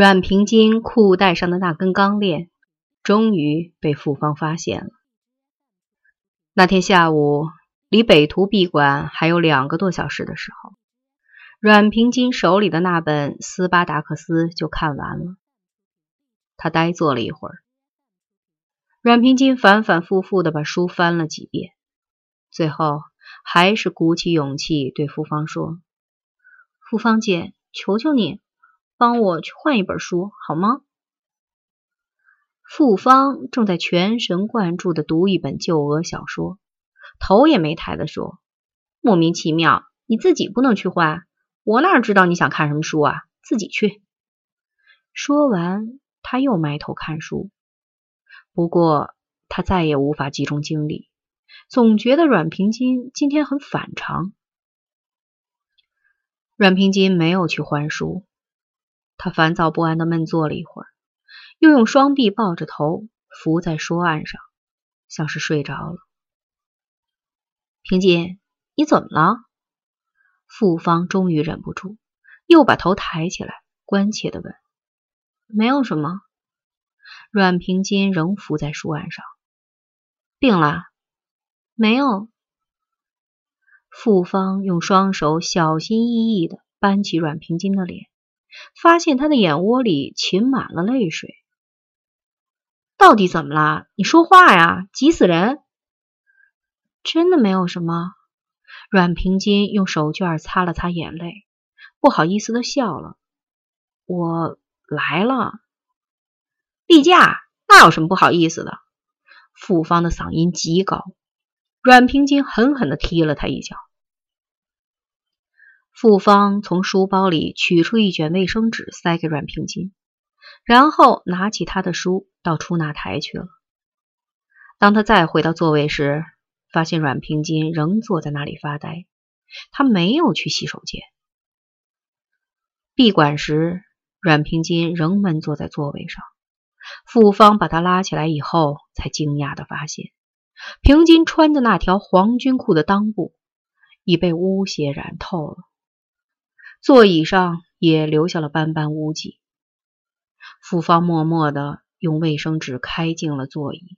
阮平金裤带上的那根钢链，终于被傅芳发现了。那天下午，离北图闭馆还有两个多小时的时候，阮平金手里的那本《斯巴达克斯》就看完了。他呆坐了一会儿，阮平金反反复复的把书翻了几遍，最后还是鼓起勇气对傅芳说：“傅芳姐，求求你。”帮我去换一本书好吗？傅芳正在全神贯注的读一本旧俄小说，头也没抬的说：“莫名其妙，你自己不能去换？我哪知道你想看什么书啊？自己去。”说完，他又埋头看书。不过他再也无法集中精力，总觉得阮平金今天很反常。阮平金没有去换书。他烦躁不安的闷坐了一会儿，又用双臂抱着头伏在书案上，像是睡着了。平金，你怎么了？傅芳终于忍不住，又把头抬起来，关切的问：“没有什么。”阮平金仍伏在书案上。病了？没有。傅芳用双手小心翼翼的扳起阮平金的脸。发现他的眼窝里噙满了泪水，到底怎么了？你说话呀！急死人！真的没有什么。阮平金用手绢擦了擦眼泪，不好意思的笑了。我来了，例假，那有什么不好意思的？傅芳的嗓音极高，阮平金狠狠的踢了他一脚。傅芳从书包里取出一卷卫生纸，塞给阮平金，然后拿起他的书到出纳台去了。当他再回到座位时，发现阮平金仍坐在那里发呆，他没有去洗手间。闭馆时，阮平金仍闷坐在座位上。傅芳把他拉起来以后，才惊讶的发现，平金穿的那条黄军裤的裆部已被污血染透了。座椅上也留下了斑斑污迹。傅芳默默的用卫生纸开净了座椅。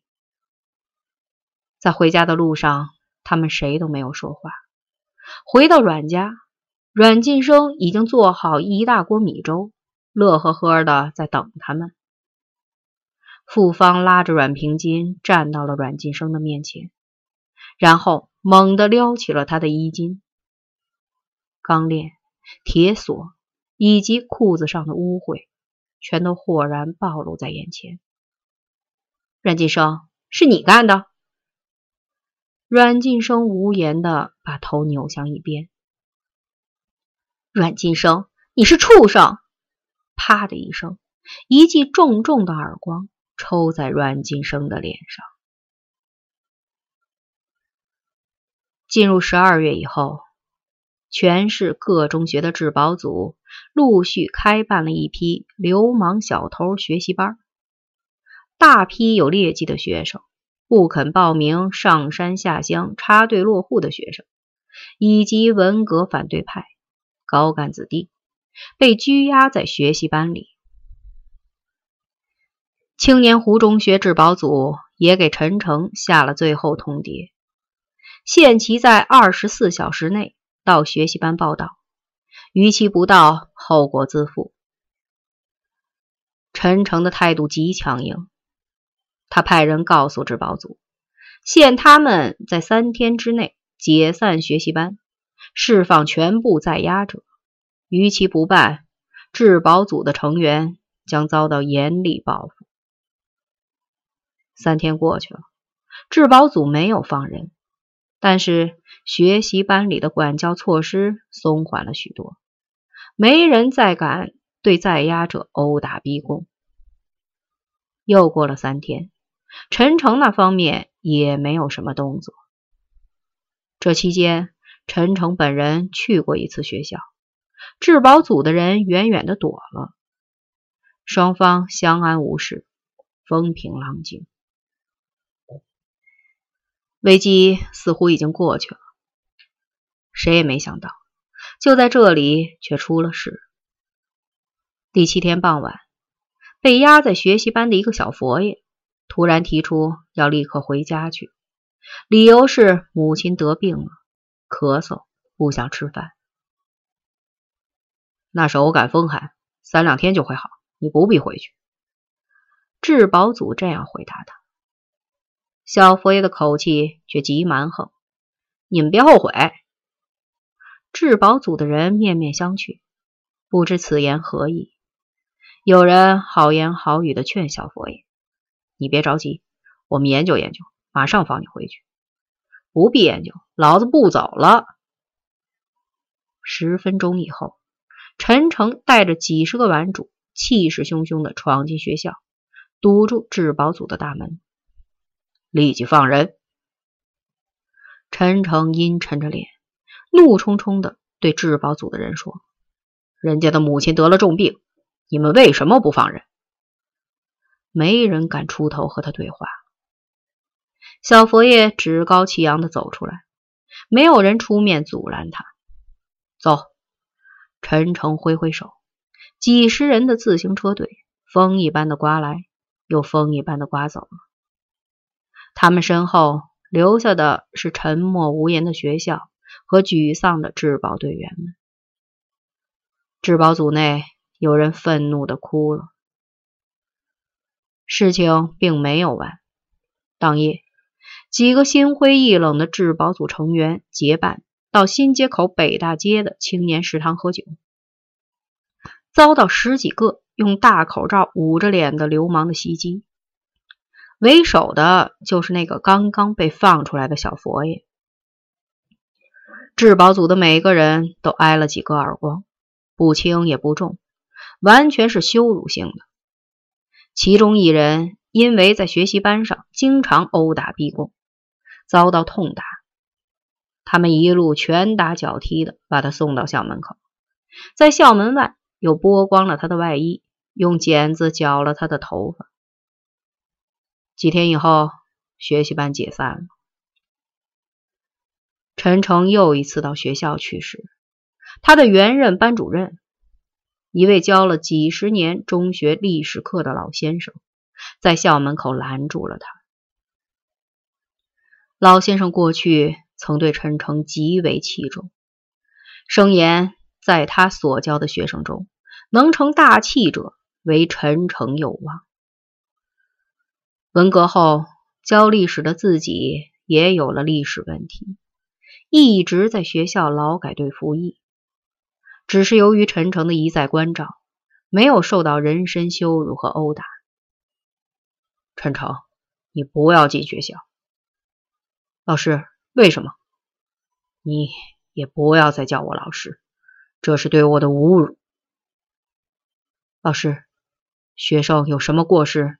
在回家的路上，他们谁都没有说话。回到阮家，阮晋生已经做好一大锅米粥，乐呵呵的在等他们。傅芳拉着阮平金站到了阮晋生的面前，然后猛地撩起了他的衣襟，刚练。铁锁以及裤子上的污秽，全都豁然暴露在眼前。阮晋生，是你干的？阮晋生无言的把头扭向一边。阮晋生，你是畜生！啪的一声，一记重重的耳光抽在阮晋生的脸上。进入十二月以后。全市各中学的治保组陆续开办了一批流氓小偷学习班，大批有劣迹的学生、不肯报名上山下乡插队落户的学生，以及文革反对派、高干子弟，被拘押在学习班里。青年湖中学治保组也给陈诚下了最后通牒，限期在二十四小时内。到学习班报道，逾期不到，后果自负。陈诚的态度极强硬，他派人告诉治保组，限他们在三天之内解散学习班，释放全部在押者。逾期不办，治保组的成员将遭到严厉报复。三天过去了，治保组没有放人。但是学习班里的管教措施松缓了许多，没人再敢对在押者殴打逼供。又过了三天，陈诚那方面也没有什么动作。这期间，陈诚本人去过一次学校，治保组的人远远的躲了，双方相安无事，风平浪静。危机似乎已经过去了，谁也没想到，就在这里却出了事。第七天傍晚，被压在学习班的一个小佛爷突然提出要立刻回家去，理由是母亲得病了，咳嗽，不想吃饭。那是偶感风寒，三两天就会好，你不必回去。智宝祖这样回答他。小佛爷的口气却极蛮横：“你们别后悔。”智宝组的人面面相觑，不知此言何意。有人好言好语的劝小佛爷：“你别着急，我们研究研究，马上放你回去。”“不必研究，老子不走了。”十分钟以后，陈诚带着几十个顽主，气势汹汹的闯进学校，堵住智宝组的大门，立即放人。陈诚阴沉着脸。怒冲冲的对质保组的人说：“人家的母亲得了重病，你们为什么不放人？”没人敢出头和他对话。小佛爷趾高气扬的走出来，没有人出面阻拦他。走，陈诚挥挥手，几十人的自行车队风一般的刮来，又风一般的刮走了。他们身后留下的是沉默无言的学校。和沮丧的质保队员们，质保组内有人愤怒的哭了。事情并没有完。当夜，几个心灰意冷的质保组成员结伴到新街口北大街的青年食堂喝酒，遭到十几个用大口罩捂着脸的流氓的袭击。为首的就是那个刚刚被放出来的小佛爷。质保组的每个人都挨了几个耳光，不轻也不重，完全是羞辱性的。其中一人因为在学习班上经常殴打逼供，遭到痛打。他们一路拳打脚踢的把他送到校门口，在校门外又剥光了他的外衣，用剪子绞了他的头发。几天以后，学习班解散了。陈诚又一次到学校去时，他的原任班主任，一位教了几十年中学历史课的老先生，在校门口拦住了他。老先生过去曾对陈诚极为器重，声言在他所教的学生中，能成大器者为陈诚有望。文革后，教历史的自己也有了历史问题。一直在学校劳改队服役，只是由于陈诚的一再关照，没有受到人身羞辱和殴打。陈诚，你不要进学校。老师，为什么？你也不要再叫我老师，这是对我的侮辱。老师，学生有什么过失，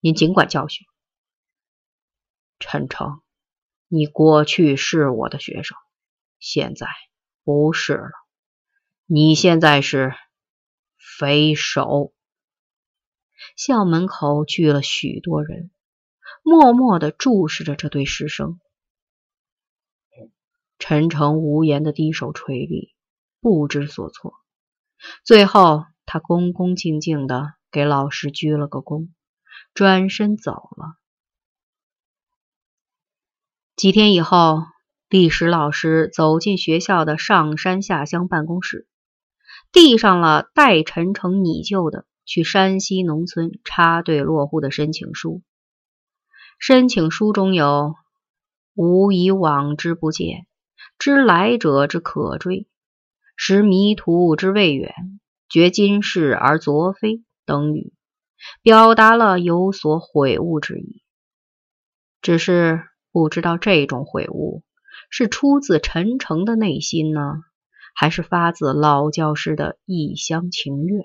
您尽管教训。陈诚。你过去是我的学生，现在不是了。你现在是匪首。校门口聚了许多人，默默的注视着这对师生。陈诚无言的低首垂立，不知所措。最后，他恭恭敬敬的给老师鞠了个躬，转身走了。几天以后，历史老师走进学校的上山下乡办公室，递上了代陈诚拟就的去山西农村插队落户的申请书。申请书中有“吾以往之不见，知来者之可追，识迷途之未远，觉今是而昨非”等语，表达了有所悔悟之意。只是。不知道这种悔悟是出自陈诚的内心呢，还是发自老教师的一厢情愿？